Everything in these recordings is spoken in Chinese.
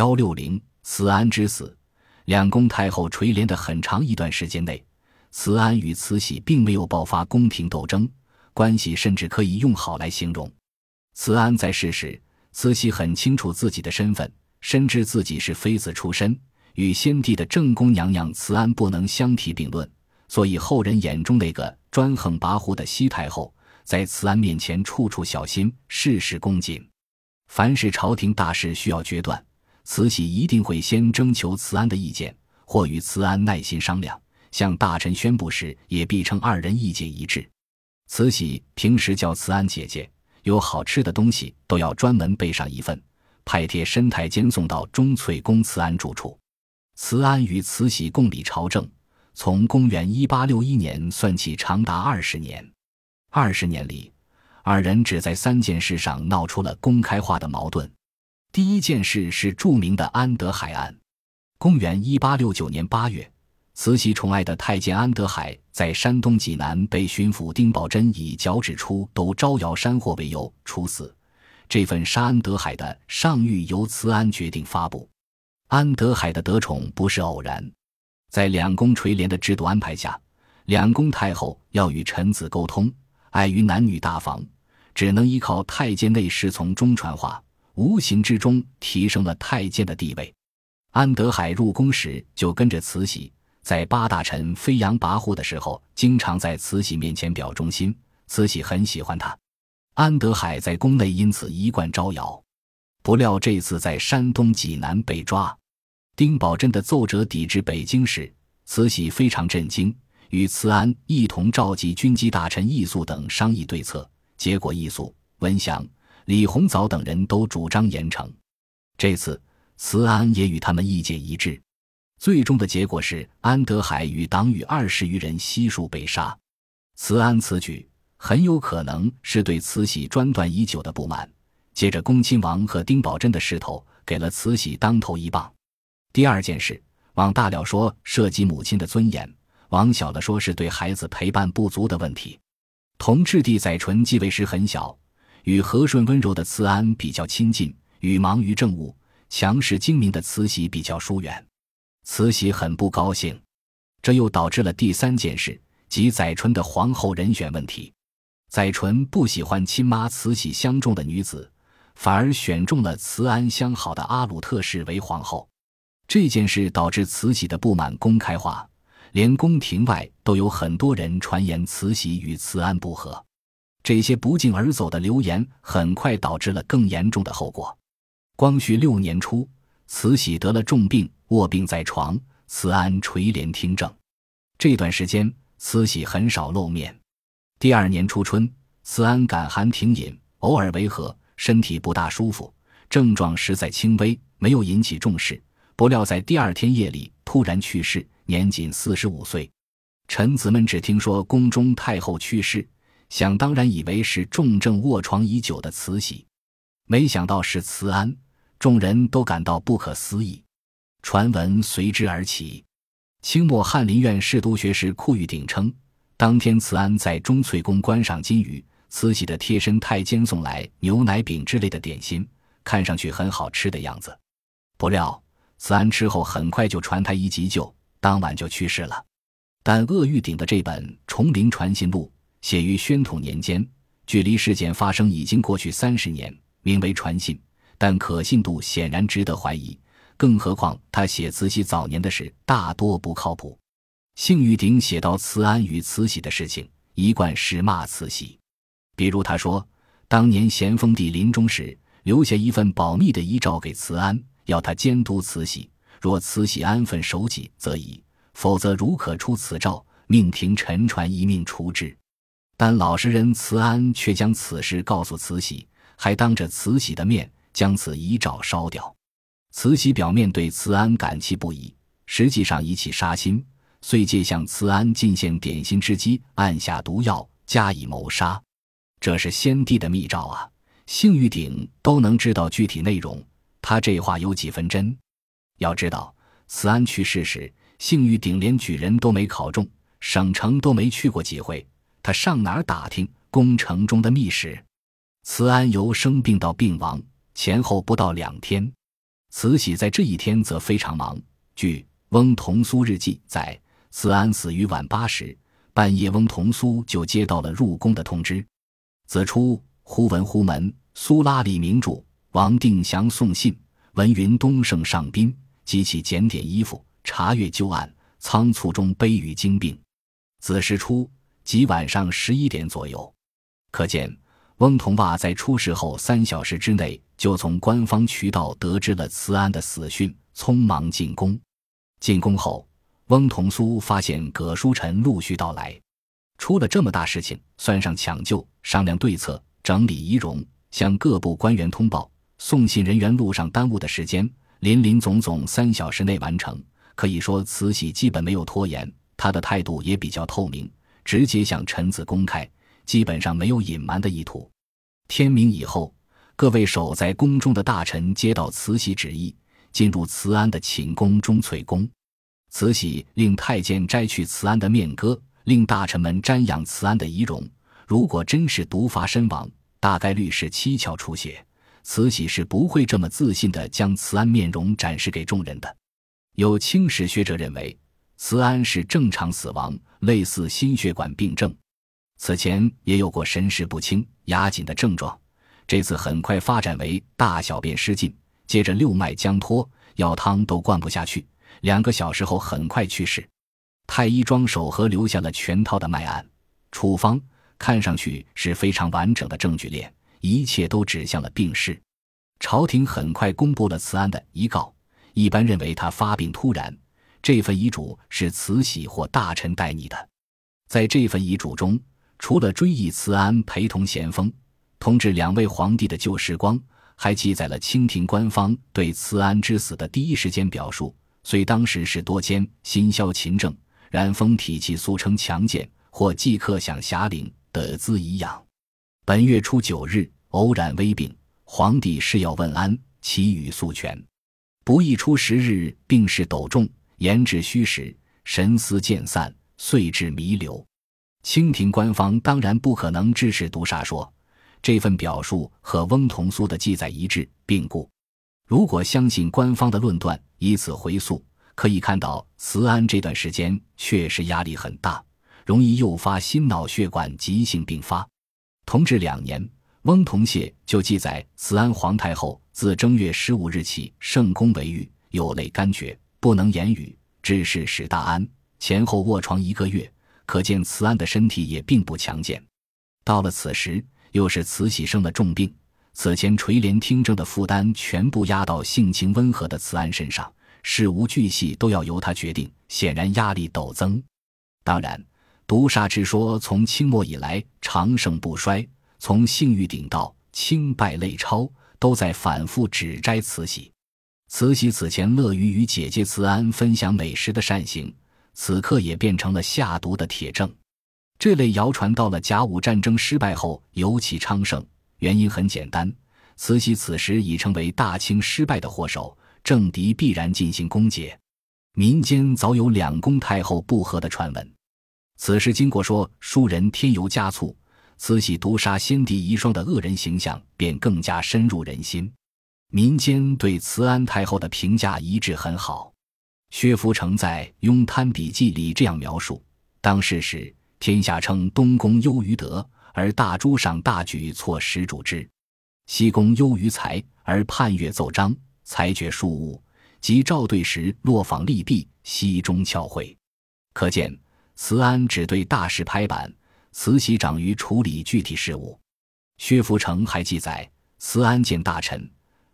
幺六零，慈安之死，两宫太后垂帘的很长一段时间内，慈安与慈禧并没有爆发宫廷斗争，关系甚至可以用好来形容。慈安在世时，慈禧很清楚自己的身份，深知自己是妃子出身，与先帝的正宫娘娘慈安不能相提并论，所以后人眼中那个专横跋扈的西太后，在慈安面前处处小心，事事恭谨。凡是朝廷大事需要决断，慈禧一定会先征求慈安的意见，或与慈安耐心商量。向大臣宣布时，也必称二人意见一致。慈禧平时叫慈安姐姐。有好吃的东西都要专门备上一份，派贴申太监送到钟粹宫慈安住处。慈安与慈禧共理朝政，从公元一八六一年算起，长达二十年。二十年里，二人只在三件事上闹出了公开化的矛盾。第一件事是著名的安德海案。公元一八六九年八月。慈禧宠爱的太监安德海在山东济南被巡抚丁宝桢以脚趾出都招摇山货为由处死。这份杀安德海的上谕由慈安决定发布。安德海的得宠不是偶然，在两宫垂帘的制度安排下，两宫太后要与臣子沟通，碍于男女大防，只能依靠太监内侍从中传话，无形之中提升了太监的地位。安德海入宫时就跟着慈禧。在八大臣飞扬跋扈的时候，经常在慈禧面前表忠心，慈禧很喜欢他。安德海在宫内因此一贯招摇，不料这次在山东济南被抓。丁宝桢的奏折抵至北京时，慈禧非常震惊，与慈安一同召集军机大臣易素等商议对策。结果，易素、文祥、李鸿藻等人都主张严惩。这次，慈安也与他们意见一致。最终的结果是，安德海与党羽二十余人悉数被杀。慈安此举很有可能是对慈禧专断已久的不满，借着恭亲王和丁宝桢的势头，给了慈禧当头一棒。第二件事，往大了说涉及母亲的尊严，往小了说是对孩子陪伴不足的问题。同治帝载淳继位时很小，与和顺温柔的慈安比较亲近，与忙于政务、强势精明的慈禧比较疏远。慈禧很不高兴，这又导致了第三件事，即载淳的皇后人选问题。载淳不喜欢亲妈慈禧相中的女子，反而选中了慈安相好的阿鲁特氏为皇后。这件事导致慈禧的不满公开化，连宫廷外都有很多人传言慈禧与慈安不和。这些不胫而走的流言，很快导致了更严重的后果。光绪六年初，慈禧得了重病。卧病在床，慈安垂帘听政。这段时间，慈禧很少露面。第二年初春，慈安感寒停饮，偶尔违和，身体不大舒服，症状实在轻微，没有引起重视。不料在第二天夜里突然去世，年仅四十五岁。臣子们只听说宫中太后去世，想当然以为是重症卧床已久的慈禧，没想到是慈安，众人都感到不可思议。传闻随之而起。清末翰林院侍读学士库玉鼎称，当天慈安在钟粹宫观赏金鱼，慈禧的贴身太监送来牛奶饼之类的点心，看上去很好吃的样子。不料慈安吃后很快就传太医急救，当晚就去世了。但鄂玉鼎的这本《崇陵传信录》写于宣统年间，距离事件发生已经过去三十年，名为传信，但可信度显然值得怀疑。更何况，他写慈禧早年的事大多不靠谱。幸玉鼎写到慈安与慈禧的事情，一贯是骂慈禧。比如他说，当年咸丰帝临终时留下一份保密的遗诏给慈安，要他监督慈禧。若慈禧安分守己，则已；否则，如可出此诏，命廷臣传一命除之。但老实人慈安却将此事告诉慈禧，还当着慈禧的面将此遗诏烧掉。慈禧表面对慈安感激不已，实际上一气杀心，遂借向慈安进献点心之机，按下毒药加以谋杀。这是先帝的密诏啊！幸玉鼎都能知道具体内容，他这话有几分真？要知道，慈安去世时，幸玉鼎连举人都没考中，省城都没去过几回，他上哪儿打听宫城中的密史？慈安由生病到病亡前后不到两天。慈禧在这一天则非常忙。据翁同苏日记载，慈安死于晚八时，半夜翁同苏就接到了入宫的通知。子初，忽闻忽门，苏拉里明主王定祥送信，文云东胜上宾，即起检点衣服，查阅旧案，仓促中悲于惊病。子时初，即晚上十一点左右，可见翁同袜在出事后三小时之内就从官方渠道得知了慈安的死讯，匆忙进宫。进宫后，翁同苏发现葛书臣陆续到来，出了这么大事情，算上抢救、商量对策、整理仪容、向各部官员通报、送信人员路上耽误的时间，林林总总三小时内完成。可以说，慈禧基本没有拖延。她的态度也比较透明，直接向臣子公开，基本上没有隐瞒的意图。天明以后，各位守在宫中的大臣接到慈禧旨意，进入慈安的寝宫钟粹宫。慈禧令太监摘去慈安的面歌，令大臣们瞻仰慈安的仪容。如果真是毒发身亡，大概率是七窍出血。慈禧是不会这么自信的将慈安面容展示给众人的。有清史学者认为。慈安是正常死亡，类似心血管病症。此前也有过神志不清、牙紧的症状，这次很快发展为大小便失禁，接着六脉僵脱，药汤都灌不下去，两个小时后很快去世。太医庄守和留下了全套的脉案、处方，看上去是非常完整的证据链，一切都指向了病逝。朝廷很快公布了慈安的遗告，一般认为他发病突然。这份遗嘱是慈禧或大臣代拟的，在这份遗嘱中，除了追忆慈安陪同咸丰、同治两位皇帝的旧时光，还记载了清廷官方对慈安之死的第一时间表述。虽当时是多奸，心消勤政，然风体气素称强健，或即刻想侠陵，得资颐养。本月初九日，偶染微病，皇帝是要问安，其语素全。不易初十日，病势陡重。言至虚实，神思渐散，遂至弥留。清廷官方当然不可能支持毒杀说，这份表述和翁同苏的记载一致，并故，如果相信官方的论断，以此回溯，可以看到慈安这段时间确实压力很大，容易诱发心脑血管急性病发。同治两年，翁同燮就记载慈安皇太后自正月十五日起圣宫为狱，有泪干绝。不能言语，致使史大安前后卧床一个月，可见慈安的身体也并不强健。到了此时，又是慈禧生了重病，此前垂帘听政的负担全部压到性情温和的慈安身上，事无巨细都要由他决定，显然压力陡增。当然，毒杀之说从清末以来长盛不衰，从性欲顶到清败类超，都在反复指摘慈禧。慈禧此前乐于与姐姐慈安分享美食的善行，此刻也变成了下毒的铁证。这类谣传到了甲午战争失败后尤其昌盛，原因很简单：慈禧此时已成为大清失败的祸首，政敌必然进行攻讦。民间早有两宫太后不和的传闻，此时经过说书人添油加醋，慈禧毒杀先帝遗孀的恶人形象便更加深入人心。民间对慈安太后的评价一致很好。薛福成在《雍贪笔记》里这样描述：当世时，天下称东宫优于德，而大诸上大举错实主之；西宫优于才，而判阅奏章，裁决庶务，及赵对时落访利弊，西中翘会。可见慈安只对大事拍板，慈禧长于处理具体事务。薛福成还记载，慈安见大臣。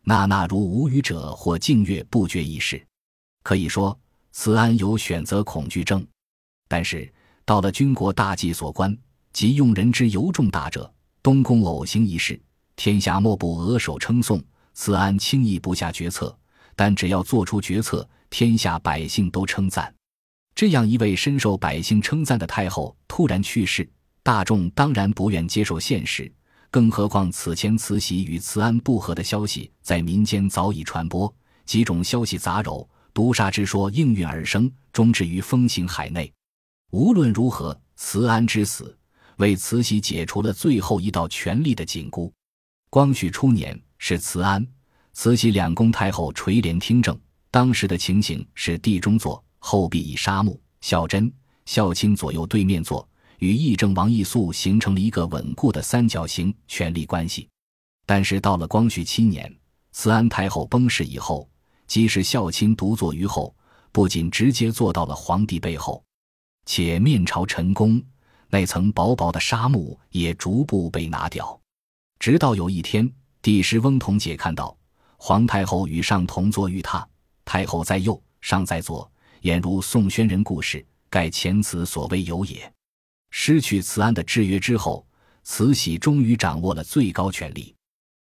那那如无语者，或静月不觉一事，可以说慈安有选择恐惧症。但是到了军国大计所关，即用人之尤重大者，东宫偶行一事，天下莫不额首称颂。慈安轻易不下决策，但只要做出决策，天下百姓都称赞。这样一位深受百姓称赞的太后突然去世，大众当然不愿接受现实。更何况此前慈禧与慈安不和的消息在民间早已传播，几种消息杂糅，毒杀之说应运而生，终至于风行海内。无论如何，慈安之死为慈禧解除了最后一道权力的紧箍。光绪初年是慈安，慈禧两宫太后垂帘听政，当时的情形是地中坐，后壁以沙木、孝贞、孝钦左右对面坐，与议政王奕肃形成了一个稳固的三角形权力关系。但是到了光绪七年，慈安太后崩逝以后，即使孝钦独坐于后，不仅直接坐到了皇帝背后，且面朝陈宫。那层薄薄的纱幕也逐步被拿掉，直到有一天，帝师翁同解看到皇太后与上同坐于榻，太后在右，上在左，俨如宋宣仁故事，盖前此所谓有也。失去慈安的制约之后，慈禧终于掌握了最高权力。